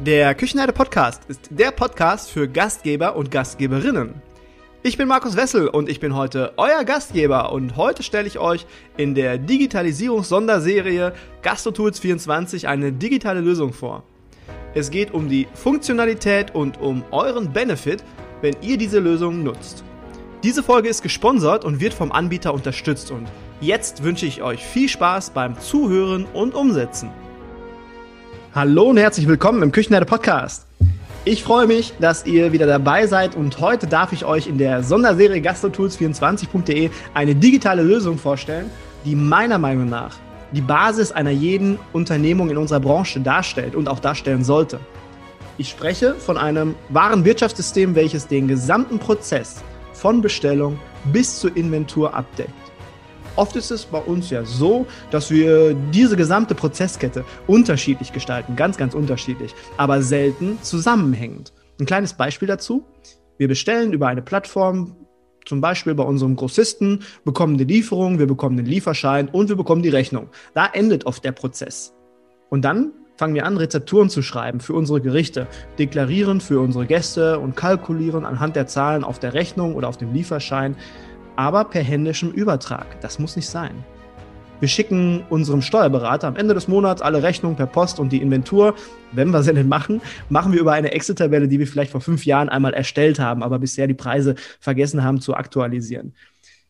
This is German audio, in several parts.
Der Küchenherde Podcast ist der Podcast für Gastgeber und Gastgeberinnen. Ich bin Markus Wessel und ich bin heute euer Gastgeber und heute stelle ich euch in der Digitalisierungs-Sonderserie GastroTools 24 eine digitale Lösung vor. Es geht um die Funktionalität und um euren Benefit, wenn ihr diese Lösung nutzt. Diese Folge ist gesponsert und wird vom Anbieter unterstützt und jetzt wünsche ich euch viel Spaß beim Zuhören und Umsetzen. Hallo und herzlich willkommen im Küchenherde Podcast. Ich freue mich, dass ihr wieder dabei seid und heute darf ich euch in der Sonderserie gastrotools24.de eine digitale Lösung vorstellen, die meiner Meinung nach die Basis einer jeden Unternehmung in unserer Branche darstellt und auch darstellen sollte. Ich spreche von einem wahren Wirtschaftssystem, welches den gesamten Prozess von Bestellung bis zur Inventur abdeckt. Oft ist es bei uns ja so, dass wir diese gesamte Prozesskette unterschiedlich gestalten, ganz, ganz unterschiedlich, aber selten zusammenhängend. Ein kleines Beispiel dazu. Wir bestellen über eine Plattform, zum Beispiel bei unserem Grossisten, bekommen die Lieferung, wir bekommen den Lieferschein und wir bekommen die Rechnung. Da endet oft der Prozess. Und dann fangen wir an, Rezepturen zu schreiben für unsere Gerichte, deklarieren für unsere Gäste und kalkulieren anhand der Zahlen auf der Rechnung oder auf dem Lieferschein, aber per händischem Übertrag. Das muss nicht sein. Wir schicken unserem Steuerberater am Ende des Monats alle Rechnungen per Post und die Inventur, wenn wir sie denn machen, machen wir über eine Excel-Tabelle, die wir vielleicht vor fünf Jahren einmal erstellt haben, aber bisher die Preise vergessen haben zu aktualisieren.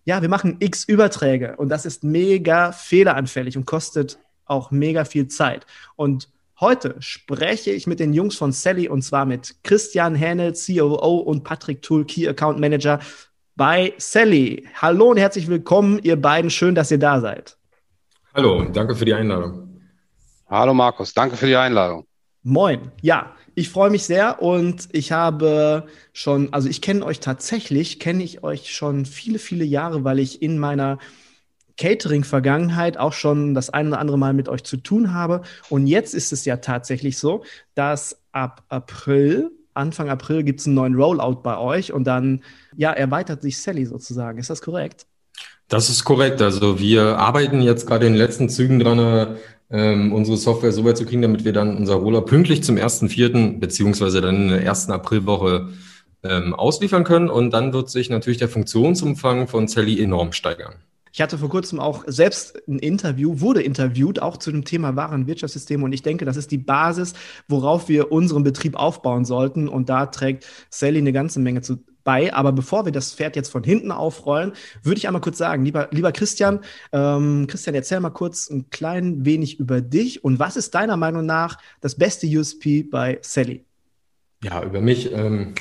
Ja, wir machen x Überträge und das ist mega fehleranfällig und kostet auch mega viel Zeit. Und heute spreche ich mit den Jungs von Sally und zwar mit Christian Hähnel, COO und Patrick Tool, Key Account Manager bei Sally. Hallo und herzlich willkommen, ihr beiden. Schön, dass ihr da seid. Hallo, danke für die Einladung. Hallo Markus, danke für die Einladung. Moin. Ja, ich freue mich sehr und ich habe schon, also ich kenne euch tatsächlich, kenne ich euch schon viele, viele Jahre, weil ich in meiner Catering-Vergangenheit auch schon das ein oder andere Mal mit euch zu tun habe. Und jetzt ist es ja tatsächlich so, dass ab April, Anfang April, gibt es einen neuen Rollout bei euch und dann ja, erweitert sich Sally sozusagen. Ist das korrekt? Das ist korrekt. Also wir arbeiten jetzt gerade in den letzten Zügen dran, ähm, unsere Software so weit zu kriegen, damit wir dann unser Roller pünktlich zum 1.4. beziehungsweise dann in der ersten Aprilwoche ähm, ausliefern können. Und dann wird sich natürlich der Funktionsumfang von Sally enorm steigern. Ich hatte vor kurzem auch selbst ein Interview, wurde interviewt, auch zu dem Thema Warenwirtschaftssysteme. Und ich denke, das ist die Basis, worauf wir unseren Betrieb aufbauen sollten. Und da trägt Sally eine ganze Menge zu, bei. Aber bevor wir das Pferd jetzt von hinten aufrollen, würde ich einmal kurz sagen, lieber, lieber Christian, ähm, Christian, erzähl mal kurz ein klein wenig über dich und was ist deiner Meinung nach das beste USP bei Sally? Ja, über mich. Ähm,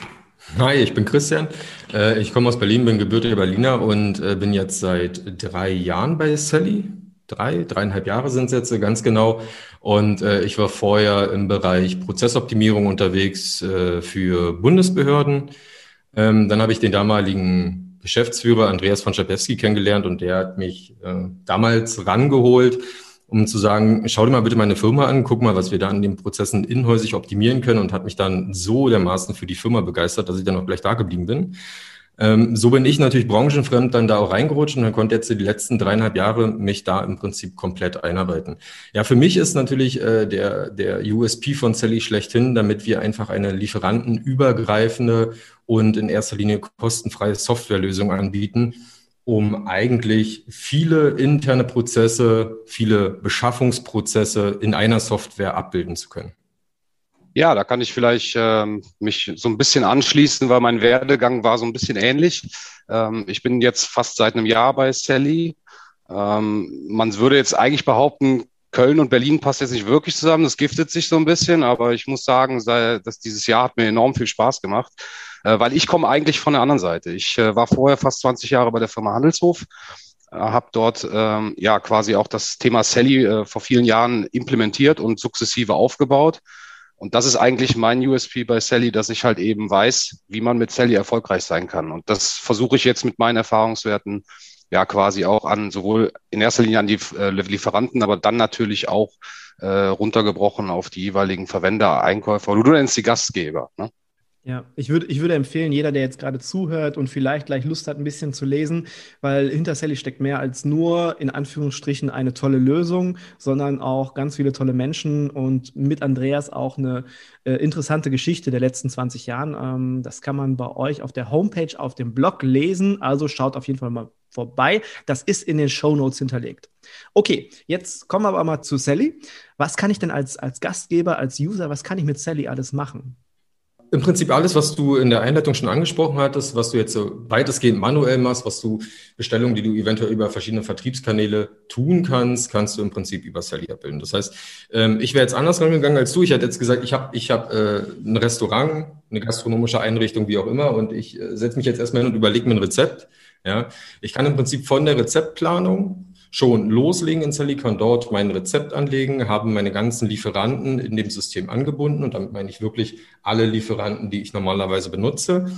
hi, ich bin Christian. Äh, ich komme aus Berlin, bin gebürtiger Berliner und äh, bin jetzt seit drei Jahren bei Sally. Drei, dreieinhalb Jahre sind es jetzt ganz genau. Und äh, ich war vorher im Bereich Prozessoptimierung unterwegs äh, für Bundesbehörden ähm, dann habe ich den damaligen Geschäftsführer Andreas von Schapewski kennengelernt und der hat mich äh, damals rangeholt, um zu sagen, schau dir mal bitte meine Firma an, guck mal, was wir da an den Prozessen inhäusig optimieren können und hat mich dann so dermaßen für die Firma begeistert, dass ich dann auch gleich da geblieben bin. Ähm, so bin ich natürlich branchenfremd dann da auch reingerutscht und dann konnte jetzt die letzten dreieinhalb Jahre mich da im Prinzip komplett einarbeiten. Ja, für mich ist natürlich äh, der, der USP von Sally schlechthin, damit wir einfach eine lieferantenübergreifende und in erster Linie kostenfreie Softwarelösung anbieten, um eigentlich viele interne Prozesse, viele Beschaffungsprozesse in einer Software abbilden zu können. Ja, da kann ich vielleicht ähm, mich so ein bisschen anschließen, weil mein Werdegang war so ein bisschen ähnlich. Ähm, ich bin jetzt fast seit einem Jahr bei Sally. Ähm, man würde jetzt eigentlich behaupten, Köln und Berlin passt jetzt nicht wirklich zusammen. Das giftet sich so ein bisschen, aber ich muss sagen, dass dieses Jahr hat mir enorm viel Spaß gemacht, äh, weil ich komme eigentlich von der anderen Seite. Ich äh, war vorher fast 20 Jahre bei der Firma Handelshof äh, habe dort ähm, ja quasi auch das Thema Sally äh, vor vielen Jahren implementiert und sukzessive aufgebaut. Und das ist eigentlich mein USP bei Sally, dass ich halt eben weiß, wie man mit Sally erfolgreich sein kann. Und das versuche ich jetzt mit meinen Erfahrungswerten ja quasi auch an, sowohl in erster Linie an die äh, Lieferanten, aber dann natürlich auch äh, runtergebrochen auf die jeweiligen Verwender, Einkäufer du nennst die Gastgeber. Ne? Ja, ich würde, ich würde empfehlen, jeder, der jetzt gerade zuhört und vielleicht gleich Lust hat, ein bisschen zu lesen, weil hinter Sally steckt mehr als nur in Anführungsstrichen eine tolle Lösung, sondern auch ganz viele tolle Menschen und mit Andreas auch eine äh, interessante Geschichte der letzten 20 Jahren. Ähm, das kann man bei euch auf der Homepage, auf dem Blog lesen. Also schaut auf jeden Fall mal vorbei. Das ist in den Show Notes hinterlegt. Okay, jetzt kommen wir aber mal zu Sally. Was kann ich denn als, als Gastgeber, als User, was kann ich mit Sally alles machen? Im Prinzip alles, was du in der Einleitung schon angesprochen hattest, was du jetzt so weitestgehend manuell machst, was du Bestellungen, die du eventuell über verschiedene Vertriebskanäle tun kannst, kannst du im Prinzip über Sally abbilden. Das heißt, ähm, ich wäre jetzt anders rangegangen als du. Ich hätte jetzt gesagt, ich habe ich hab, äh, ein Restaurant, eine gastronomische Einrichtung, wie auch immer, und ich äh, setze mich jetzt erstmal hin und überlege mir ein Rezept. Ja, ich kann im Prinzip von der Rezeptplanung schon loslegen in Silicon, dort mein Rezept anlegen, haben meine ganzen Lieferanten in dem System angebunden und damit meine ich wirklich alle Lieferanten, die ich normalerweise benutze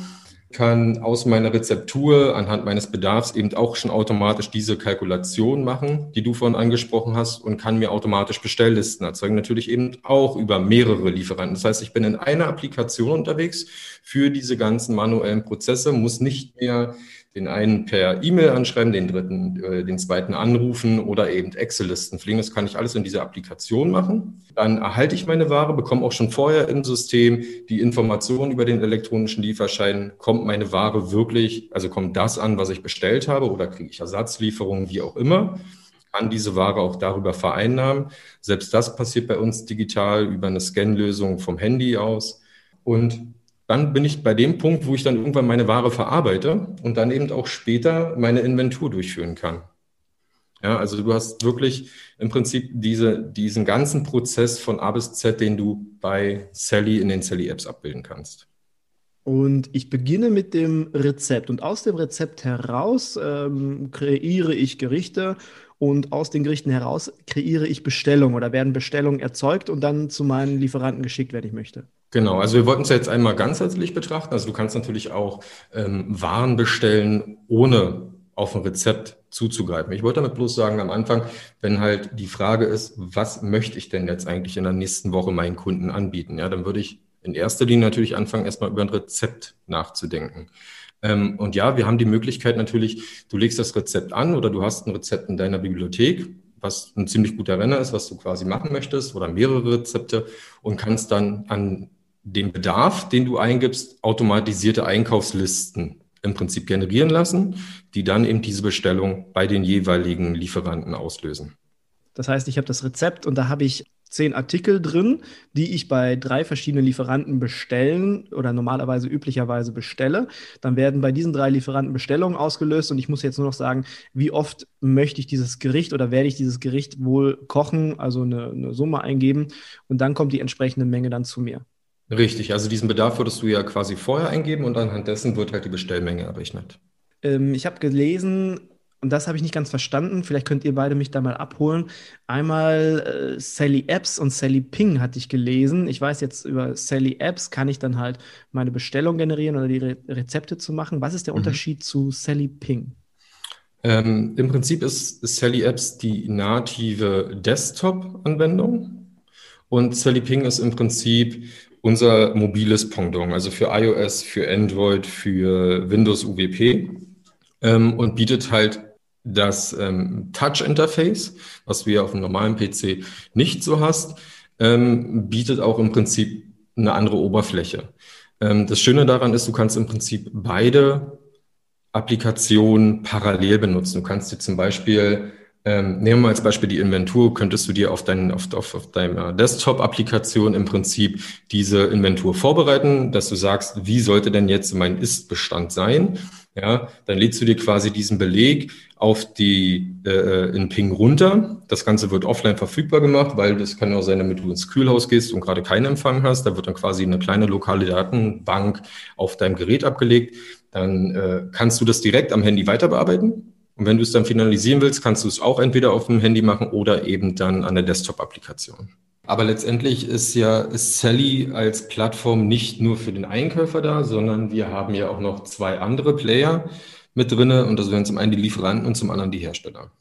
kann aus meiner Rezeptur anhand meines Bedarfs eben auch schon automatisch diese Kalkulation machen, die du vorhin angesprochen hast, und kann mir automatisch Bestelllisten erzeugen. Natürlich eben auch über mehrere Lieferanten. Das heißt, ich bin in einer Applikation unterwegs für diese ganzen manuellen Prozesse, muss nicht mehr den einen per E-Mail anschreiben, den dritten, äh, den zweiten anrufen oder eben Excel-Listen fliegen. Das kann ich alles in dieser Applikation machen. Dann erhalte ich meine Ware, bekomme auch schon vorher im System die Informationen über den elektronischen Lieferschein. Kommt meine Ware wirklich, also kommt das an, was ich bestellt habe oder kriege ich Ersatzlieferungen, wie auch immer kann diese Ware auch darüber vereinnahmen. Selbst das passiert bei uns digital über eine Scan-Lösung vom Handy aus. Und dann bin ich bei dem Punkt, wo ich dann irgendwann meine Ware verarbeite und dann eben auch später meine Inventur durchführen kann. Ja, also du hast wirklich im Prinzip diese, diesen ganzen Prozess von A bis Z, den du bei Sally in den Sally-Apps abbilden kannst. Und ich beginne mit dem Rezept. Und aus dem Rezept heraus ähm, kreiere ich Gerichte und aus den Gerichten heraus kreiere ich Bestellungen oder werden Bestellungen erzeugt und dann zu meinen Lieferanten geschickt, wenn ich möchte. Genau, also wir wollten es jetzt einmal ganzheitlich betrachten. Also du kannst natürlich auch ähm, Waren bestellen, ohne auf ein Rezept zuzugreifen. Ich wollte damit bloß sagen, am Anfang, wenn halt die Frage ist, was möchte ich denn jetzt eigentlich in der nächsten Woche meinen Kunden anbieten? Ja, dann würde ich in erster Linie natürlich anfangen, erstmal über ein Rezept nachzudenken. Ähm, und ja, wir haben die Möglichkeit natürlich, du legst das Rezept an oder du hast ein Rezept in deiner Bibliothek was ein ziemlich guter Renner ist, was du quasi machen möchtest oder mehrere Rezepte und kannst dann an den Bedarf, den du eingibst, automatisierte Einkaufslisten im Prinzip generieren lassen, die dann eben diese Bestellung bei den jeweiligen Lieferanten auslösen. Das heißt, ich habe das Rezept und da habe ich zehn Artikel drin, die ich bei drei verschiedenen Lieferanten bestellen oder normalerweise üblicherweise bestelle. Dann werden bei diesen drei Lieferanten Bestellungen ausgelöst und ich muss jetzt nur noch sagen, wie oft möchte ich dieses Gericht oder werde ich dieses Gericht wohl kochen, also eine, eine Summe eingeben und dann kommt die entsprechende Menge dann zu mir. Richtig, also diesen Bedarf würdest du ja quasi vorher eingeben und anhand dessen wird halt die Bestellmenge errechnet. Ähm, ich habe gelesen, und das habe ich nicht ganz verstanden, vielleicht könnt ihr beide mich da mal abholen. Einmal äh, Sally Apps und Sally Ping hatte ich gelesen. Ich weiß jetzt über Sally Apps kann ich dann halt meine Bestellung generieren oder die Re Rezepte zu machen. Was ist der mhm. Unterschied zu Sally Ping? Ähm, Im Prinzip ist Sally Apps die native Desktop-Anwendung und Sally Ping ist im Prinzip unser mobiles Pendant, also für iOS, für Android, für Windows UWP ähm, und bietet halt das ähm, Touch-Interface, was ja auf einem normalen PC nicht so hast, ähm, bietet auch im Prinzip eine andere Oberfläche. Ähm, das Schöne daran ist, du kannst im Prinzip beide Applikationen parallel benutzen. Du kannst dir zum Beispiel ähm, nehmen wir mal als Beispiel die Inventur. Könntest du dir auf, dein, auf, auf, auf deiner Desktop-Applikation im Prinzip diese Inventur vorbereiten, dass du sagst, wie sollte denn jetzt mein Ist-Bestand sein? Ja, dann lädst du dir quasi diesen Beleg auf die äh, in Ping runter. Das Ganze wird offline verfügbar gemacht, weil das kann auch sein, damit du ins Kühlhaus gehst und gerade keinen Empfang hast. Da wird dann quasi eine kleine lokale Datenbank auf deinem Gerät abgelegt. Dann äh, kannst du das direkt am Handy weiter bearbeiten und wenn du es dann finalisieren willst, kannst du es auch entweder auf dem Handy machen oder eben dann an der Desktop-Applikation. Aber letztendlich ist ja ist Sally als Plattform nicht nur für den Einkäufer da, sondern wir haben ja auch noch zwei andere Player mit drinne und das wären zum einen die Lieferanten und zum anderen die Hersteller.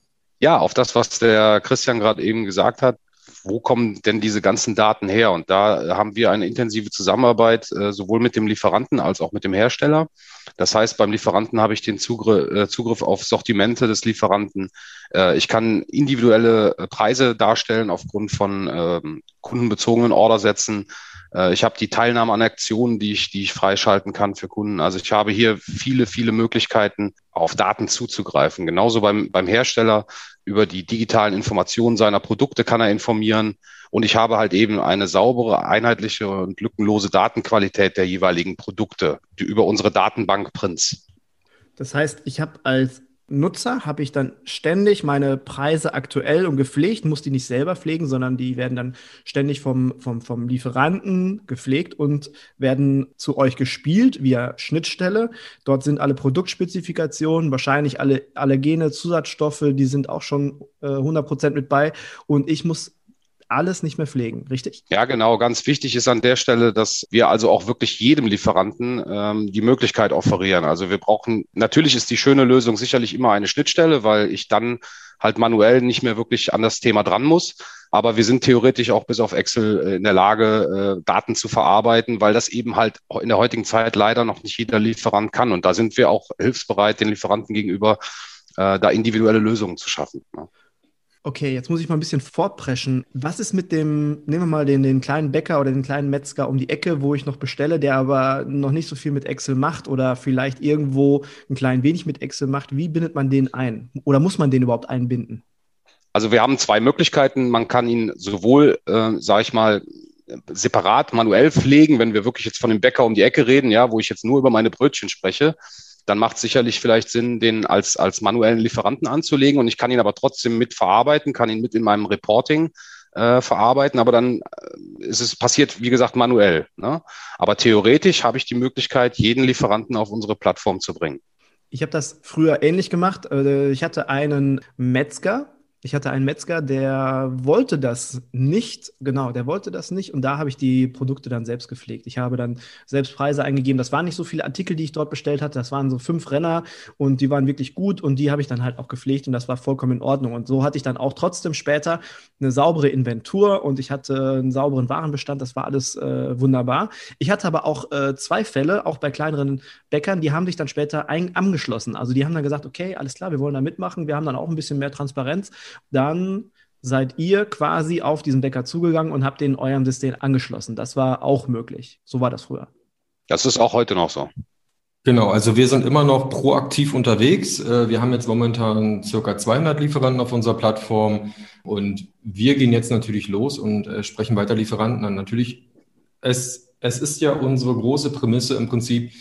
Ja, auf das, was der Christian gerade eben gesagt hat, wo kommen denn diese ganzen Daten her? Und da haben wir eine intensive Zusammenarbeit äh, sowohl mit dem Lieferanten als auch mit dem Hersteller. Das heißt, beim Lieferanten habe ich den Zugriff, äh, Zugriff auf Sortimente des Lieferanten. Äh, ich kann individuelle Preise darstellen aufgrund von ähm, kundenbezogenen Ordersätzen. Äh, ich habe die Teilnahme an Aktionen, die ich, die ich freischalten kann für Kunden. Also ich habe hier viele, viele Möglichkeiten, auf Daten zuzugreifen. Genauso beim, beim Hersteller über die digitalen Informationen seiner Produkte kann er informieren. Und ich habe halt eben eine saubere, einheitliche und lückenlose Datenqualität der jeweiligen Produkte die über unsere Datenbank Prinz. Das heißt, ich habe als Nutzer habe ich dann ständig meine Preise aktuell und gepflegt, muss die nicht selber pflegen, sondern die werden dann ständig vom, vom, vom Lieferanten gepflegt und werden zu euch gespielt via Schnittstelle. Dort sind alle Produktspezifikationen, wahrscheinlich alle Allergene, Zusatzstoffe, die sind auch schon äh, 100% mit bei und ich muss alles nicht mehr pflegen, richtig? Ja, genau. Ganz wichtig ist an der Stelle, dass wir also auch wirklich jedem Lieferanten ähm, die Möglichkeit offerieren. Also wir brauchen, natürlich ist die schöne Lösung sicherlich immer eine Schnittstelle, weil ich dann halt manuell nicht mehr wirklich an das Thema dran muss. Aber wir sind theoretisch auch bis auf Excel äh, in der Lage, äh, Daten zu verarbeiten, weil das eben halt in der heutigen Zeit leider noch nicht jeder Lieferant kann. Und da sind wir auch hilfsbereit, den Lieferanten gegenüber äh, da individuelle Lösungen zu schaffen. Ne? Okay, jetzt muss ich mal ein bisschen fortpreschen. Was ist mit dem, nehmen wir mal den, den kleinen Bäcker oder den kleinen Metzger um die Ecke, wo ich noch bestelle, der aber noch nicht so viel mit Excel macht oder vielleicht irgendwo ein klein wenig mit Excel macht? Wie bindet man den ein? Oder muss man den überhaupt einbinden? Also wir haben zwei Möglichkeiten. Man kann ihn sowohl, äh, sage ich mal, separat manuell pflegen, wenn wir wirklich jetzt von dem Bäcker um die Ecke reden, ja, wo ich jetzt nur über meine Brötchen spreche dann macht es sicherlich vielleicht Sinn, den als, als manuellen Lieferanten anzulegen und ich kann ihn aber trotzdem mit verarbeiten, kann ihn mit in meinem Reporting äh, verarbeiten, aber dann äh, ist es passiert, wie gesagt, manuell. Ne? Aber theoretisch habe ich die Möglichkeit, jeden Lieferanten auf unsere Plattform zu bringen. Ich habe das früher ähnlich gemacht. Äh, ich hatte einen Metzger, ich hatte einen Metzger, der wollte das nicht, genau, der wollte das nicht und da habe ich die Produkte dann selbst gepflegt. Ich habe dann selbst Preise eingegeben. Das waren nicht so viele Artikel, die ich dort bestellt hatte, das waren so fünf Renner und die waren wirklich gut und die habe ich dann halt auch gepflegt und das war vollkommen in Ordnung. Und so hatte ich dann auch trotzdem später eine saubere Inventur und ich hatte einen sauberen Warenbestand, das war alles äh, wunderbar. Ich hatte aber auch äh, zwei Fälle, auch bei kleineren Bäckern, die haben sich dann später angeschlossen. Also die haben dann gesagt, okay, alles klar, wir wollen da mitmachen, wir haben dann auch ein bisschen mehr Transparenz dann seid ihr quasi auf diesen Bäcker zugegangen und habt den eurem System angeschlossen. Das war auch möglich. So war das früher. Das ist auch heute noch so. Genau, also wir sind immer noch proaktiv unterwegs. Äh, wir haben jetzt momentan circa 200 Lieferanten auf unserer Plattform und wir gehen jetzt natürlich los und äh, sprechen weiter Lieferanten an. Natürlich, es, es ist ja unsere große Prämisse im Prinzip,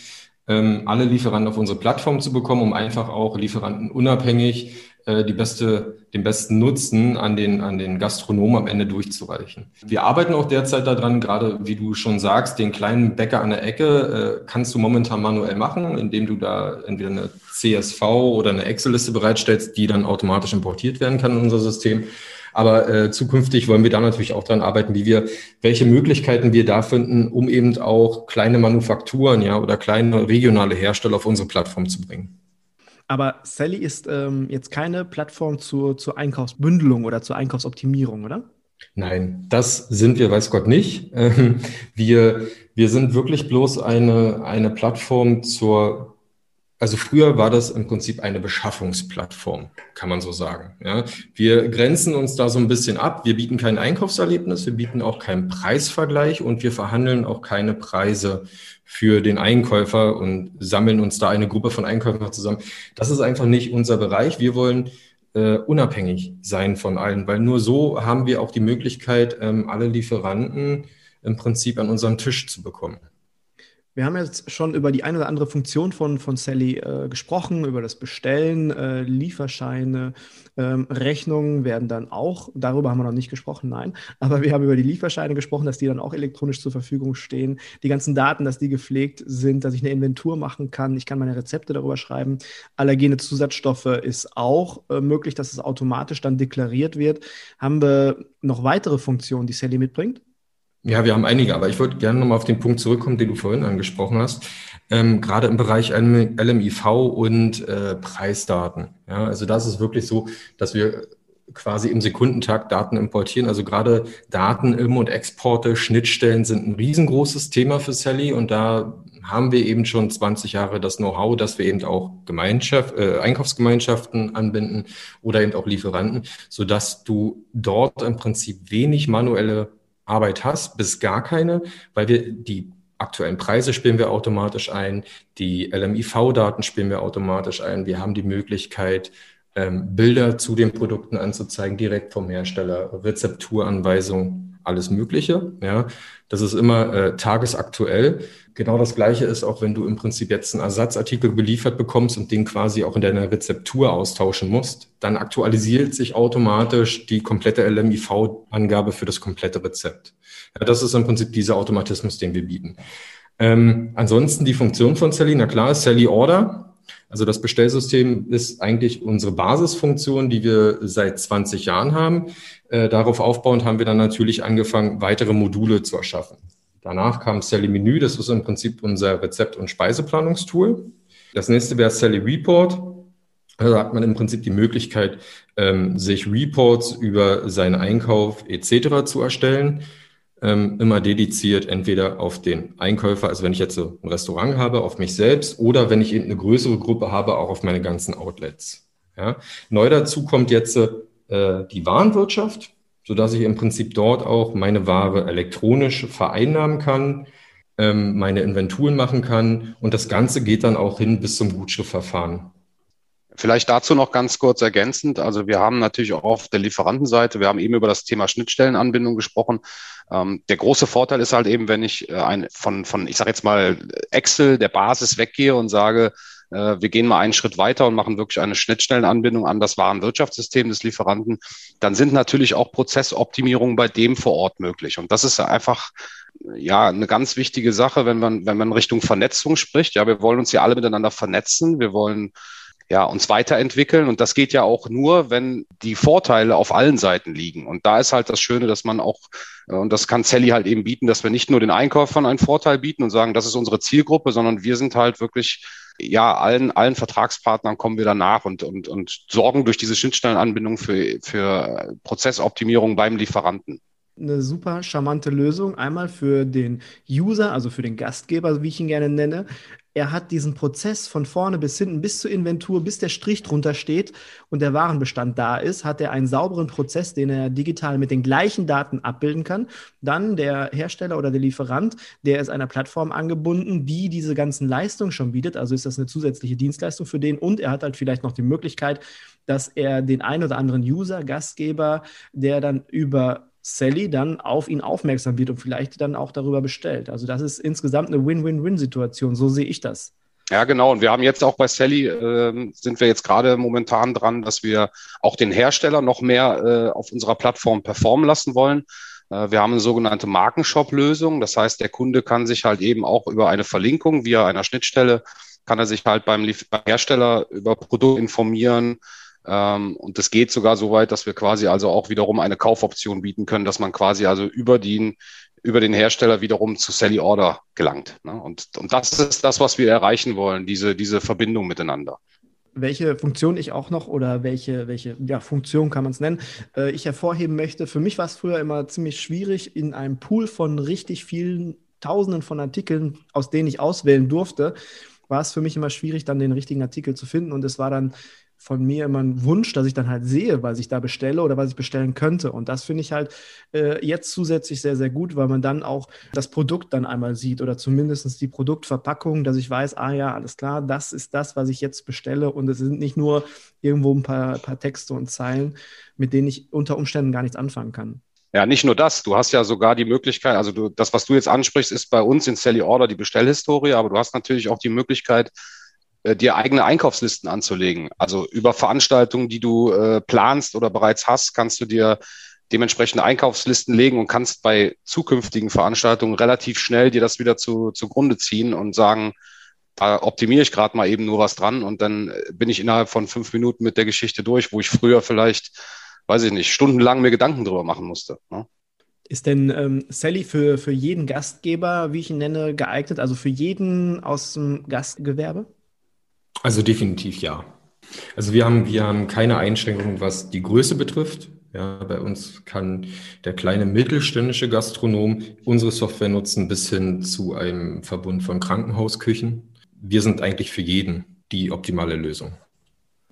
ähm, alle Lieferanten auf unsere Plattform zu bekommen, um einfach auch Lieferanten unabhängig äh, die beste, den besten Nutzen an den, an den Gastronomen am Ende durchzureichen. Wir arbeiten auch derzeit daran, gerade wie du schon sagst, den kleinen Bäcker an der Ecke äh, kannst du momentan manuell machen, indem du da entweder eine CSV oder eine Excel-Liste bereitstellst, die dann automatisch importiert werden kann in unser System. Aber äh, zukünftig wollen wir da natürlich auch dran arbeiten, wie wir, welche Möglichkeiten wir da finden, um eben auch kleine Manufakturen, ja, oder kleine regionale Hersteller auf unsere Plattform zu bringen. Aber Sally ist ähm, jetzt keine Plattform zur, zur Einkaufsbündelung oder zur Einkaufsoptimierung, oder? Nein, das sind wir, weiß Gott nicht. Ähm, wir, wir sind wirklich bloß eine, eine Plattform zur also früher war das im Prinzip eine Beschaffungsplattform, kann man so sagen. Ja, wir grenzen uns da so ein bisschen ab. Wir bieten kein Einkaufserlebnis, wir bieten auch keinen Preisvergleich und wir verhandeln auch keine Preise für den Einkäufer und sammeln uns da eine Gruppe von Einkäufern zusammen. Das ist einfach nicht unser Bereich. Wir wollen äh, unabhängig sein von allen, weil nur so haben wir auch die Möglichkeit, ähm, alle Lieferanten im Prinzip an unseren Tisch zu bekommen. Wir haben jetzt schon über die eine oder andere Funktion von, von Sally äh, gesprochen, über das Bestellen, äh, Lieferscheine, ähm, Rechnungen werden dann auch, darüber haben wir noch nicht gesprochen, nein, aber wir haben über die Lieferscheine gesprochen, dass die dann auch elektronisch zur Verfügung stehen, die ganzen Daten, dass die gepflegt sind, dass ich eine Inventur machen kann, ich kann meine Rezepte darüber schreiben. Allergene Zusatzstoffe ist auch äh, möglich, dass es automatisch dann deklariert wird. Haben wir noch weitere Funktionen, die Sally mitbringt? Ja, wir haben einige, aber ich würde gerne nochmal auf den Punkt zurückkommen, den du vorhin angesprochen hast. Ähm, gerade im Bereich LMIV und äh, Preisdaten. Ja, also das ist wirklich so, dass wir quasi im Sekundentakt Daten importieren. Also gerade Daten im und Exporte, Schnittstellen sind ein riesengroßes Thema für Sally und da haben wir eben schon 20 Jahre das Know-how, dass wir eben auch Gemeinschaft, äh, Einkaufsgemeinschaften anbinden oder eben auch Lieferanten, sodass du dort im Prinzip wenig manuelle Arbeit hast, bis gar keine, weil wir die aktuellen Preise spielen wir automatisch ein, die LMIV-Daten spielen wir automatisch ein. Wir haben die Möglichkeit, ähm, Bilder zu den Produkten anzuzeigen, direkt vom Hersteller, Rezepturanweisungen, alles Mögliche. Ja, das ist immer äh, tagesaktuell. Genau das Gleiche ist auch, wenn du im Prinzip jetzt einen Ersatzartikel geliefert bekommst und den quasi auch in deiner Rezeptur austauschen musst, dann aktualisiert sich automatisch die komplette LMIV-Angabe für das komplette Rezept. Ja, das ist im Prinzip dieser Automatismus, den wir bieten. Ähm, ansonsten die Funktion von Sally, na klar, Sally Order. Also das Bestellsystem ist eigentlich unsere Basisfunktion, die wir seit 20 Jahren haben. Äh, darauf aufbauend haben wir dann natürlich angefangen, weitere Module zu erschaffen. Danach kam Sally Menü, das ist im Prinzip unser Rezept- und Speiseplanungstool. Das nächste wäre Sally Report. Da hat man im Prinzip die Möglichkeit, ähm, sich Reports über seinen Einkauf etc. zu erstellen ähm, immer dediziert entweder auf den Einkäufer, also wenn ich jetzt so ein Restaurant habe, auf mich selbst oder wenn ich eben eine größere Gruppe habe, auch auf meine ganzen Outlets. Ja. Neu dazu kommt jetzt äh, die Warenwirtschaft, so dass ich im Prinzip dort auch meine Ware elektronisch vereinnahmen kann, ähm, meine Inventuren machen kann und das Ganze geht dann auch hin bis zum Gutschriftverfahren. Vielleicht dazu noch ganz kurz ergänzend. Also wir haben natürlich auch auf der Lieferantenseite, wir haben eben über das Thema Schnittstellenanbindung gesprochen. Ähm, der große Vorteil ist halt eben, wenn ich äh, ein, von, von, ich sage jetzt mal, Excel der Basis weggehe und sage, wir gehen mal einen Schritt weiter und machen wirklich eine Schnittstellenanbindung an das Warenwirtschaftssystem des Lieferanten, dann sind natürlich auch Prozessoptimierungen bei dem vor Ort möglich. Und das ist einfach ja eine ganz wichtige Sache, wenn man, wenn man Richtung Vernetzung spricht. Ja, wir wollen uns ja alle miteinander vernetzen. Wir wollen ja, uns weiterentwickeln. Und das geht ja auch nur, wenn die Vorteile auf allen Seiten liegen. Und da ist halt das Schöne, dass man auch, äh, und das kann Sally halt eben bieten, dass wir nicht nur den Einkäufern einen Vorteil bieten und sagen, das ist unsere Zielgruppe, sondern wir sind halt wirklich, ja, allen, allen Vertragspartnern kommen wir danach und, und, und sorgen durch diese Schnittstellenanbindung für, für Prozessoptimierung beim Lieferanten eine super charmante Lösung. Einmal für den User, also für den Gastgeber, wie ich ihn gerne nenne, er hat diesen Prozess von vorne bis hinten, bis zur Inventur, bis der Strich drunter steht und der Warenbestand da ist, hat er einen sauberen Prozess, den er digital mit den gleichen Daten abbilden kann. Dann der Hersteller oder der Lieferant, der ist einer Plattform angebunden, die diese ganzen Leistungen schon bietet. Also ist das eine zusätzliche Dienstleistung für den und er hat halt vielleicht noch die Möglichkeit, dass er den ein oder anderen User, Gastgeber, der dann über Sally dann auf ihn aufmerksam wird und vielleicht dann auch darüber bestellt. Also das ist insgesamt eine Win-Win-Win-Situation. So sehe ich das. Ja, genau. Und wir haben jetzt auch bei Sally, äh, sind wir jetzt gerade momentan dran, dass wir auch den Hersteller noch mehr äh, auf unserer Plattform performen lassen wollen. Äh, wir haben eine sogenannte Markenshop-Lösung. Das heißt, der Kunde kann sich halt eben auch über eine Verlinkung via einer Schnittstelle, kann er sich halt beim, beim Hersteller über Produkt informieren, und das geht sogar so weit, dass wir quasi also auch wiederum eine Kaufoption bieten können, dass man quasi also über den, über den Hersteller wiederum zu Sally Order gelangt. Ne? Und, und das ist das, was wir erreichen wollen, diese, diese Verbindung miteinander welche Funktion ich auch noch oder welche, welche ja, Funktion kann man es nennen, äh, ich hervorheben möchte. Für mich war es früher immer ziemlich schwierig, in einem Pool von richtig vielen Tausenden von Artikeln, aus denen ich auswählen durfte, war es für mich immer schwierig, dann den richtigen Artikel zu finden. Und es war dann von mir immer ein Wunsch, dass ich dann halt sehe, was ich da bestelle oder was ich bestellen könnte. Und das finde ich halt äh, jetzt zusätzlich sehr, sehr gut, weil man dann auch das Produkt dann einmal sieht oder zumindest die Produktverpackung, dass ich weiß, ah ja, alles klar, das ist das, was ich jetzt bestelle. Und es sind nicht nur irgendwo ein paar, paar Texte und Zeilen, mit denen ich unter Umständen gar nichts anfangen kann. Ja, nicht nur das. Du hast ja sogar die Möglichkeit, also du, das, was du jetzt ansprichst, ist bei uns in Sally Order die Bestellhistorie, aber du hast natürlich auch die Möglichkeit, äh, dir eigene Einkaufslisten anzulegen. Also über Veranstaltungen, die du äh, planst oder bereits hast, kannst du dir dementsprechende Einkaufslisten legen und kannst bei zukünftigen Veranstaltungen relativ schnell dir das wieder zu, zugrunde ziehen und sagen, da optimiere ich gerade mal eben nur was dran und dann äh, bin ich innerhalb von fünf Minuten mit der Geschichte durch, wo ich früher vielleicht, weiß ich nicht, stundenlang mir Gedanken drüber machen musste. Ne? Ist denn ähm, Sally für, für jeden Gastgeber, wie ich ihn nenne, geeignet, also für jeden aus dem Gastgewerbe? Also definitiv ja. Also wir haben, wir haben keine Einschränkungen, was die Größe betrifft. Ja, bei uns kann der kleine mittelständische Gastronom unsere Software nutzen bis hin zu einem Verbund von Krankenhausküchen. Wir sind eigentlich für jeden die optimale Lösung.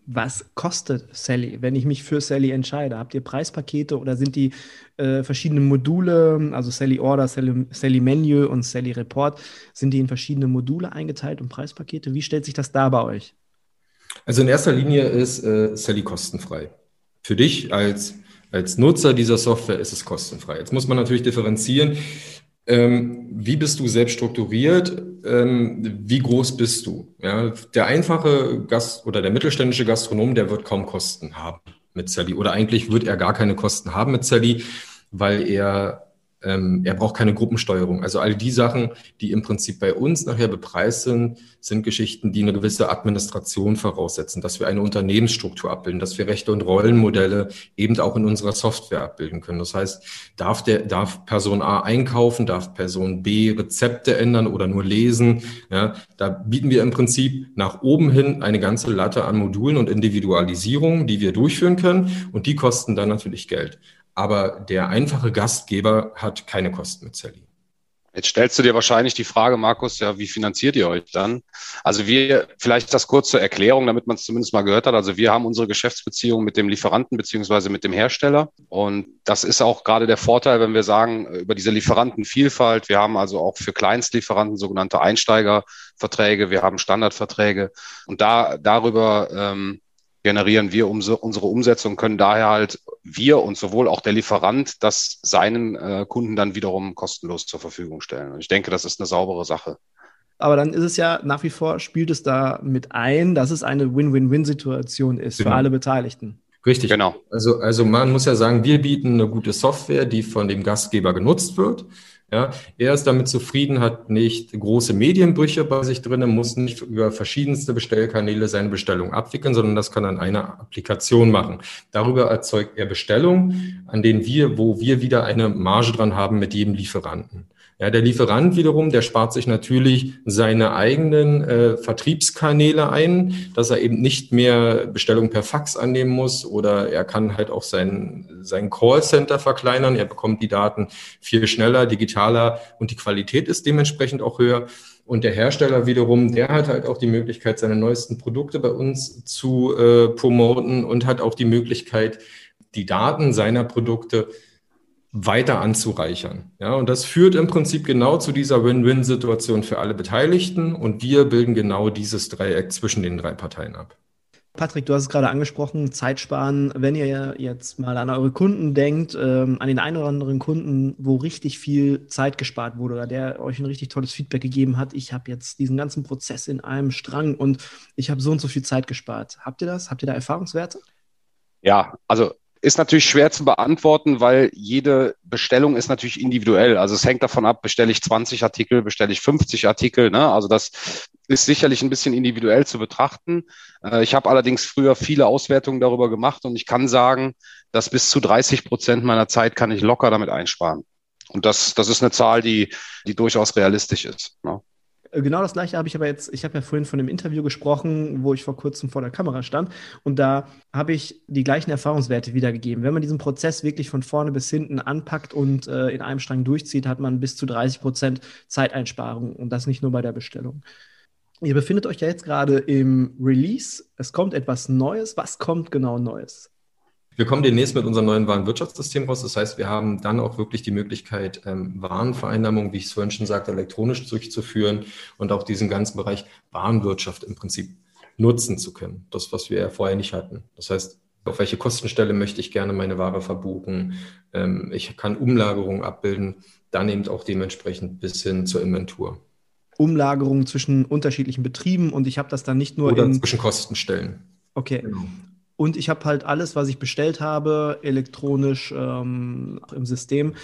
Was kostet Sally, wenn ich mich für Sally entscheide? Habt ihr Preispakete oder sind die äh, verschiedene Module, also Sally Order, Sally, Sally Menu und Sally Report, sind die in verschiedene Module eingeteilt und Preispakete? Wie stellt sich das da bei euch? Also in erster Linie ist äh, Sally kostenfrei. Für dich als als Nutzer dieser Software ist es kostenfrei. Jetzt muss man natürlich differenzieren. Ähm, wie bist du selbst strukturiert? Ähm, wie groß bist du? Ja, der einfache Gast oder der mittelständische Gastronom, der wird kaum Kosten haben mit Sally. Oder eigentlich wird er gar keine Kosten haben mit Sally, weil er ähm, er braucht keine Gruppensteuerung. Also all die Sachen, die im Prinzip bei uns nachher bepreist sind, sind Geschichten, die eine gewisse Administration voraussetzen, dass wir eine Unternehmensstruktur abbilden, dass wir Rechte und Rollenmodelle eben auch in unserer Software abbilden können. Das heißt, darf der, darf Person A einkaufen, darf Person B Rezepte ändern oder nur lesen? Ja, da bieten wir im Prinzip nach oben hin eine ganze Latte an Modulen und Individualisierungen, die wir durchführen können und die kosten dann natürlich Geld aber der einfache Gastgeber hat keine Kosten mit Sally. Jetzt stellst du dir wahrscheinlich die Frage, Markus, ja, wie finanziert ihr euch dann? Also wir, vielleicht das kurz zur Erklärung, damit man es zumindest mal gehört hat. Also wir haben unsere Geschäftsbeziehung mit dem Lieferanten beziehungsweise mit dem Hersteller. Und das ist auch gerade der Vorteil, wenn wir sagen, über diese Lieferantenvielfalt. Wir haben also auch für Kleinstlieferanten sogenannte Einsteigerverträge. Wir haben Standardverträge. Und da, darüber, ähm, generieren wir unsere Umsätze und können daher halt wir und sowohl auch der Lieferant das seinen äh, Kunden dann wiederum kostenlos zur Verfügung stellen. Und ich denke, das ist eine saubere Sache. Aber dann ist es ja nach wie vor, spielt es da mit ein, dass es eine Win-Win-Win-Situation ist genau. für alle Beteiligten. Richtig. Genau. Also, also man muss ja sagen, wir bieten eine gute Software, die von dem Gastgeber genutzt wird. Ja, er ist damit zufrieden, hat nicht große Medienbrüche bei sich drin, muss nicht über verschiedenste Bestellkanäle seine Bestellung abwickeln, sondern das kann an einer Applikation machen. Darüber erzeugt er Bestellungen, an denen wir, wo wir wieder eine Marge dran haben mit jedem Lieferanten. Ja, der Lieferant wiederum, der spart sich natürlich seine eigenen äh, Vertriebskanäle ein, dass er eben nicht mehr Bestellungen per Fax annehmen muss oder er kann halt auch sein, sein Callcenter verkleinern. Er bekommt die Daten viel schneller, digitaler und die Qualität ist dementsprechend auch höher. Und der Hersteller wiederum, der hat halt auch die Möglichkeit, seine neuesten Produkte bei uns zu äh, promoten und hat auch die Möglichkeit, die Daten seiner Produkte weiter anzureichern. Ja, und das führt im Prinzip genau zu dieser Win-Win-Situation für alle Beteiligten und wir bilden genau dieses Dreieck zwischen den drei Parteien ab. Patrick, du hast es gerade angesprochen, Zeitsparen. Wenn ihr jetzt mal an eure Kunden denkt, ähm, an den einen oder anderen Kunden, wo richtig viel Zeit gespart wurde oder der euch ein richtig tolles Feedback gegeben hat, ich habe jetzt diesen ganzen Prozess in einem Strang und ich habe so und so viel Zeit gespart. Habt ihr das? Habt ihr da Erfahrungswerte? Ja, also ist natürlich schwer zu beantworten, weil jede Bestellung ist natürlich individuell. Also es hängt davon ab, bestelle ich 20 Artikel, bestelle ich 50 Artikel. Ne? Also das ist sicherlich ein bisschen individuell zu betrachten. Äh, ich habe allerdings früher viele Auswertungen darüber gemacht und ich kann sagen, dass bis zu 30 Prozent meiner Zeit kann ich locker damit einsparen. Und das, das ist eine Zahl, die, die durchaus realistisch ist. Ne? Äh, genau das gleiche habe ich aber jetzt, ich habe ja vorhin von dem Interview gesprochen, wo ich vor kurzem vor der Kamera stand und da habe ich die gleichen Erfahrungswerte wiedergegeben. Wenn man diesen Prozess wirklich von vorne bis hinten anpackt und äh, in einem Strang durchzieht, hat man bis zu 30 Prozent Zeiteinsparung und das nicht nur bei der Bestellung. Ihr befindet euch ja jetzt gerade im Release. Es kommt etwas Neues. Was kommt genau Neues? Wir kommen demnächst mit unserem neuen Warenwirtschaftssystem raus. Das heißt, wir haben dann auch wirklich die Möglichkeit, ähm, Warenvereinnahmung, wie ich es vorhin schon sagte, elektronisch durchzuführen und auch diesen ganzen Bereich Warenwirtschaft im Prinzip nutzen zu können. Das, was wir ja vorher nicht hatten. Das heißt, auf welche Kostenstelle möchte ich gerne meine Ware verbuchen? Ähm, ich kann Umlagerungen abbilden, dann eben auch dementsprechend bis hin zur Inventur. Umlagerung zwischen unterschiedlichen Betrieben und ich habe das dann nicht nur Oder in zwischen Kostenstellen. Okay. Genau. Und ich habe halt alles, was ich bestellt habe, elektronisch ähm, im System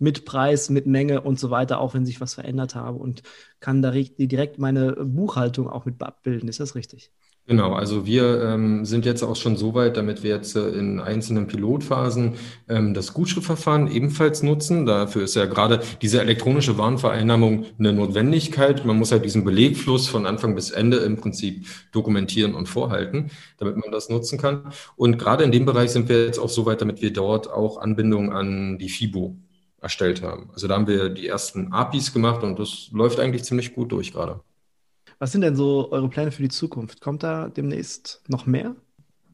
mit Preis, mit Menge und so weiter, auch wenn sich was verändert habe und kann da direkt meine Buchhaltung auch mit abbilden. Ist das richtig? Genau, also wir ähm, sind jetzt auch schon so weit, damit wir jetzt äh, in einzelnen Pilotphasen ähm, das Gutschriftverfahren ebenfalls nutzen. Dafür ist ja gerade diese elektronische Warenvereinnahmung eine Notwendigkeit. Man muss halt diesen Belegfluss von Anfang bis Ende im Prinzip dokumentieren und vorhalten, damit man das nutzen kann. Und gerade in dem Bereich sind wir jetzt auch so weit, damit wir dort auch Anbindung an die FIBO erstellt haben. Also da haben wir die ersten APIs gemacht und das läuft eigentlich ziemlich gut durch gerade. Was sind denn so eure Pläne für die Zukunft? Kommt da demnächst noch mehr?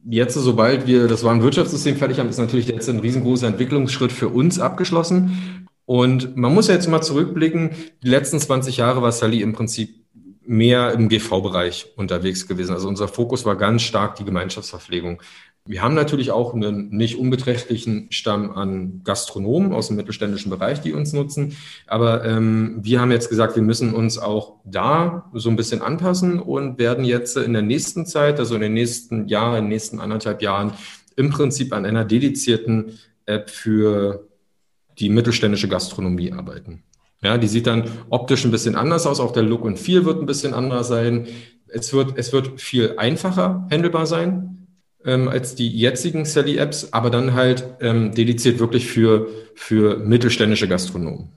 Jetzt, sobald wir das Warenwirtschaftssystem fertig haben, ist natürlich jetzt ein riesengroßer Entwicklungsschritt für uns abgeschlossen. Und man muss jetzt mal zurückblicken, die letzten 20 Jahre war Sally im Prinzip mehr im GV-Bereich unterwegs gewesen. Also unser Fokus war ganz stark die Gemeinschaftsverpflegung. Wir haben natürlich auch einen nicht unbeträchtlichen Stamm an Gastronomen aus dem mittelständischen Bereich, die uns nutzen. Aber ähm, wir haben jetzt gesagt, wir müssen uns auch da so ein bisschen anpassen und werden jetzt in der nächsten Zeit, also in den nächsten Jahren, in den nächsten anderthalb Jahren, im Prinzip an einer dedizierten App für die mittelständische Gastronomie arbeiten. Ja, die sieht dann optisch ein bisschen anders aus. Auch der Look und Feel wird ein bisschen anders sein. Es wird, es wird viel einfacher handelbar sein ähm, als die jetzigen Sally-Apps, aber dann halt ähm, dediziert wirklich für, für mittelständische Gastronomen.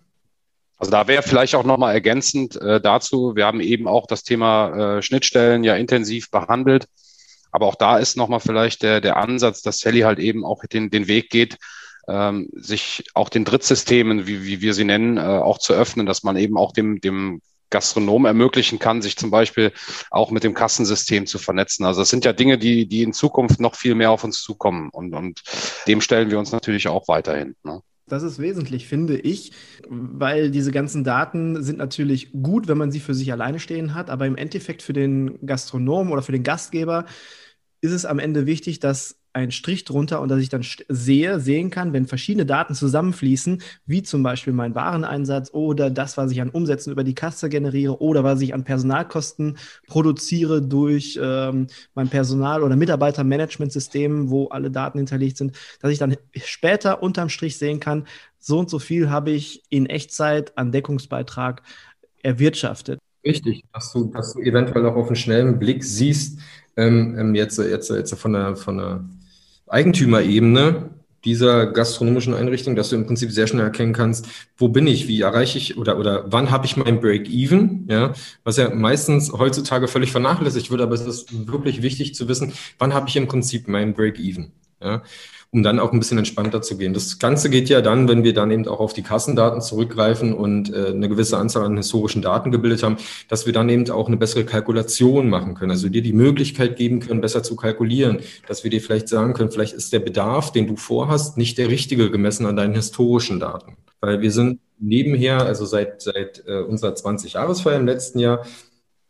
Also da wäre vielleicht auch nochmal ergänzend äh, dazu, wir haben eben auch das Thema äh, Schnittstellen ja intensiv behandelt, aber auch da ist nochmal vielleicht der, der Ansatz, dass Sally halt eben auch den, den Weg geht, ähm, sich auch den Drittsystemen, wie, wie wir sie nennen, äh, auch zu öffnen, dass man eben auch dem, dem Gastronom ermöglichen kann, sich zum Beispiel auch mit dem Kassensystem zu vernetzen. Also das sind ja Dinge, die, die in Zukunft noch viel mehr auf uns zukommen. Und, und dem stellen wir uns natürlich auch weiterhin. Ne? Das ist wesentlich, finde ich, weil diese ganzen Daten sind natürlich gut, wenn man sie für sich alleine stehen hat, aber im Endeffekt für den Gastronom oder für den Gastgeber ist es am Ende wichtig, dass einen Strich drunter und dass ich dann sehe, sehen kann, wenn verschiedene Daten zusammenfließen, wie zum Beispiel mein Wareneinsatz oder das, was ich an Umsätzen über die Kasse generiere oder was ich an Personalkosten produziere durch ähm, mein Personal- oder Mitarbeitermanagementsystem, wo alle Daten hinterlegt sind, dass ich dann später unterm Strich sehen kann, so und so viel habe ich in Echtzeit an Deckungsbeitrag erwirtschaftet. Richtig, dass du, dass du eventuell auch auf einen schnellen Blick siehst, ähm, ähm jetzt, jetzt, jetzt von der, von der Eigentümerebene dieser gastronomischen Einrichtung, dass du im Prinzip sehr schnell erkennen kannst, wo bin ich, wie erreiche ich oder, oder wann habe ich mein Break-Even, ja, was ja meistens heutzutage völlig vernachlässigt wird, aber es ist wirklich wichtig zu wissen, wann habe ich im Prinzip mein Break-Even, ja um dann auch ein bisschen entspannter zu gehen. Das Ganze geht ja dann, wenn wir dann eben auch auf die Kassendaten zurückgreifen und äh, eine gewisse Anzahl an historischen Daten gebildet haben, dass wir dann eben auch eine bessere Kalkulation machen können. Also dir die Möglichkeit geben können, besser zu kalkulieren, dass wir dir vielleicht sagen können, vielleicht ist der Bedarf, den du vorhast, nicht der richtige gemessen an deinen historischen Daten. Weil wir sind nebenher, also seit, seit äh, unserer 20-Jahresfeier im letzten Jahr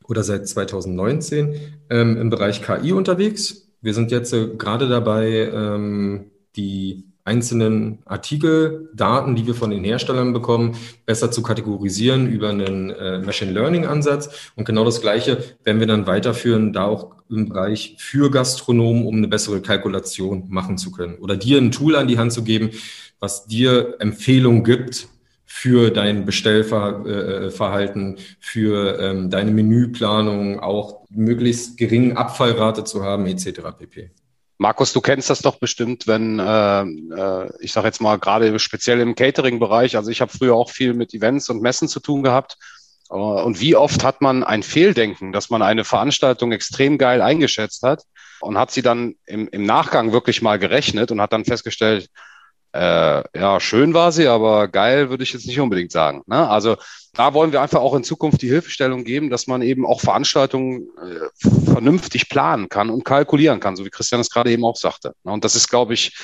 oder seit 2019 ähm, im Bereich KI unterwegs wir sind jetzt äh, gerade dabei, ähm, die einzelnen Artikeldaten, die wir von den Herstellern bekommen, besser zu kategorisieren über einen äh, Machine Learning Ansatz. Und genau das Gleiche werden wir dann weiterführen, da auch im Bereich für Gastronomen, um eine bessere Kalkulation machen zu können. Oder dir ein Tool an die Hand zu geben, was dir Empfehlungen gibt, für dein Bestellverhalten, für ähm, deine Menüplanung, auch möglichst geringen Abfallrate zu haben, etc. pp. Markus, du kennst das doch bestimmt, wenn, äh, äh, ich sage jetzt mal gerade speziell im Catering-Bereich, also ich habe früher auch viel mit Events und Messen zu tun gehabt. Äh, und wie oft hat man ein Fehldenken, dass man eine Veranstaltung extrem geil eingeschätzt hat und hat sie dann im, im Nachgang wirklich mal gerechnet und hat dann festgestellt, äh, ja, schön war sie, aber geil würde ich jetzt nicht unbedingt sagen. Ne? Also da wollen wir einfach auch in Zukunft die Hilfestellung geben, dass man eben auch Veranstaltungen äh, vernünftig planen kann und kalkulieren kann, so wie Christian es gerade eben auch sagte. Ne? Und das ist, glaube ich,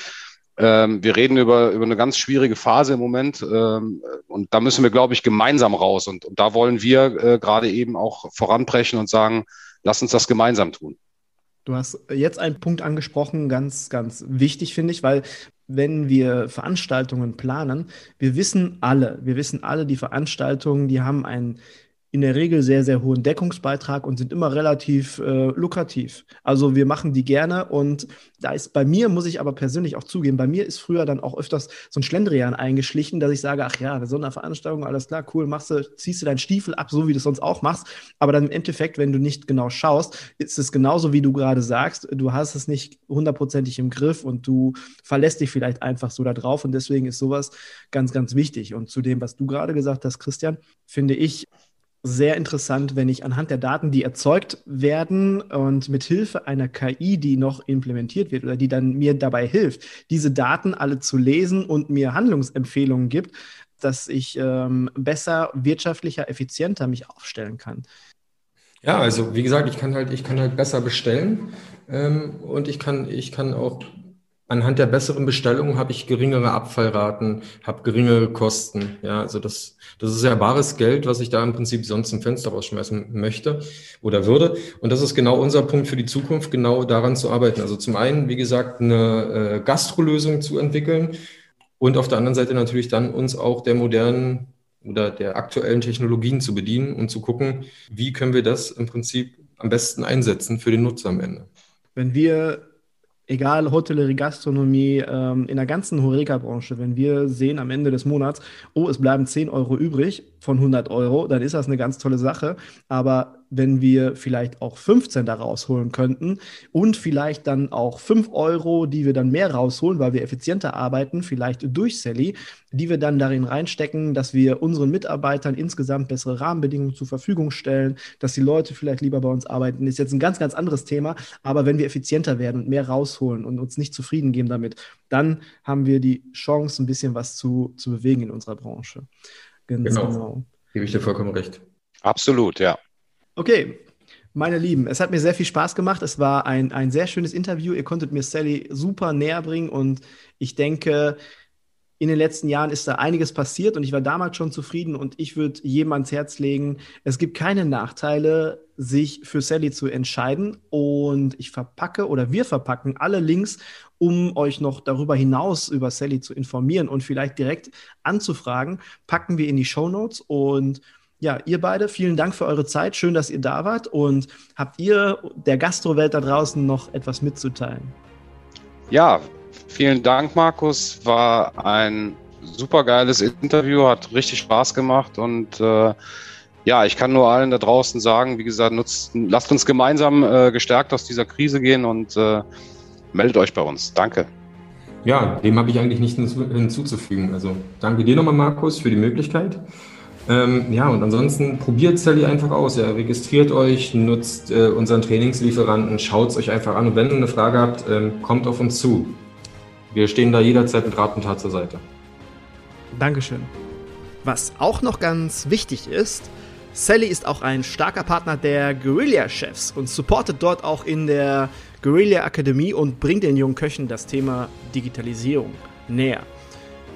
ähm, wir reden über, über eine ganz schwierige Phase im Moment ähm, und da müssen wir, glaube ich, gemeinsam raus. Und, und da wollen wir äh, gerade eben auch voranbrechen und sagen, lass uns das gemeinsam tun. Du hast jetzt einen Punkt angesprochen, ganz, ganz wichtig, finde ich, weil wenn wir Veranstaltungen planen, wir wissen alle, wir wissen alle, die Veranstaltungen, die haben einen in der Regel sehr, sehr hohen Deckungsbeitrag und sind immer relativ äh, lukrativ. Also wir machen die gerne und da ist bei mir, muss ich aber persönlich auch zugeben, bei mir ist früher dann auch öfters so ein Schlendrian eingeschlichen, dass ich sage, ach ja, eine Sonderveranstaltung, alles klar, cool, machst du, ziehst du deinen Stiefel ab, so wie du es sonst auch machst. Aber dann im Endeffekt, wenn du nicht genau schaust, ist es genauso, wie du gerade sagst, du hast es nicht hundertprozentig im Griff und du verlässt dich vielleicht einfach so da drauf und deswegen ist sowas ganz, ganz wichtig. Und zu dem, was du gerade gesagt hast, Christian, finde ich, sehr interessant, wenn ich anhand der Daten, die erzeugt werden und mit Hilfe einer KI, die noch implementiert wird oder die dann mir dabei hilft, diese Daten alle zu lesen und mir Handlungsempfehlungen gibt, dass ich ähm, besser, wirtschaftlicher, effizienter mich aufstellen kann. Ja, also wie gesagt, ich kann halt, ich kann halt besser bestellen ähm, und ich kann, ich kann auch anhand der besseren Bestellung habe ich geringere Abfallraten, habe geringere Kosten. Ja, also das, das ist ja bares Geld, was ich da im Prinzip sonst im Fenster rausschmeißen möchte oder würde. Und das ist genau unser Punkt für die Zukunft, genau daran zu arbeiten. Also zum einen, wie gesagt, eine äh, Gastrolösung zu entwickeln und auf der anderen Seite natürlich dann uns auch der modernen oder der aktuellen Technologien zu bedienen und zu gucken, wie können wir das im Prinzip am besten einsetzen für den Nutzer am Ende. Wenn wir egal Hotellerie, Gastronomie, ähm, in der ganzen Horeca-Branche, wenn wir sehen am Ende des Monats, oh, es bleiben 10 Euro übrig von 100 Euro, dann ist das eine ganz tolle Sache. Aber wenn wir vielleicht auch 15 da rausholen könnten und vielleicht dann auch 5 Euro, die wir dann mehr rausholen, weil wir effizienter arbeiten, vielleicht durch Sally, die wir dann darin reinstecken, dass wir unseren Mitarbeitern insgesamt bessere Rahmenbedingungen zur Verfügung stellen, dass die Leute vielleicht lieber bei uns arbeiten, ist jetzt ein ganz, ganz anderes Thema. Aber wenn wir effizienter werden und mehr rausholen und uns nicht zufrieden geben damit, dann haben wir die Chance, ein bisschen was zu, zu bewegen in unserer Branche. Ganz genau. genau. Gebe ich dir vollkommen recht. Absolut, ja. Okay, meine Lieben, es hat mir sehr viel Spaß gemacht. Es war ein, ein sehr schönes Interview. Ihr konntet mir Sally super näher bringen und ich denke, in den letzten Jahren ist da einiges passiert und ich war damals schon zufrieden und ich würde jedem ans Herz legen, es gibt keine Nachteile, sich für Sally zu entscheiden und ich verpacke oder wir verpacken alle Links, um euch noch darüber hinaus über Sally zu informieren und vielleicht direkt anzufragen, packen wir in die Show Notes und ja, ihr beide, vielen Dank für eure Zeit. Schön, dass ihr da wart. Und habt ihr der Gastrowelt da draußen noch etwas mitzuteilen? Ja, vielen Dank, Markus. War ein super geiles Interview, hat richtig Spaß gemacht und äh, ja, ich kann nur allen da draußen sagen, wie gesagt, nutzt, lasst uns gemeinsam äh, gestärkt aus dieser Krise gehen und äh, meldet euch bei uns. Danke. Ja, dem habe ich eigentlich nichts hinzuzufügen. Also danke dir nochmal, Markus, für die Möglichkeit. Ähm, ja, und ansonsten probiert Sally einfach aus. Ja. Registriert euch, nutzt äh, unseren Trainingslieferanten, schaut es euch einfach an. Und wenn ihr eine Frage habt, ähm, kommt auf uns zu. Wir stehen da jederzeit mit Rat und Tat zur Seite. Dankeschön. Was auch noch ganz wichtig ist, Sally ist auch ein starker Partner der Guerilla-Chefs und supportet dort auch in der Guerilla Akademie und bringt den jungen Köchen das Thema Digitalisierung näher.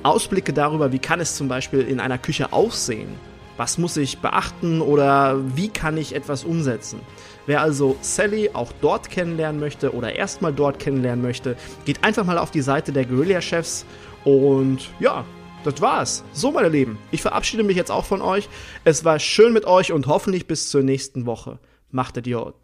Ausblicke darüber, wie kann es zum Beispiel in einer Küche aussehen, was muss ich beachten oder wie kann ich etwas umsetzen. Wer also Sally auch dort kennenlernen möchte oder erstmal dort kennenlernen möchte, geht einfach mal auf die Seite der Guerilla-Chefs und ja, das war's. So, meine Lieben, ich verabschiede mich jetzt auch von euch. Es war schön mit euch und hoffentlich bis zur nächsten Woche. Macht Idiot.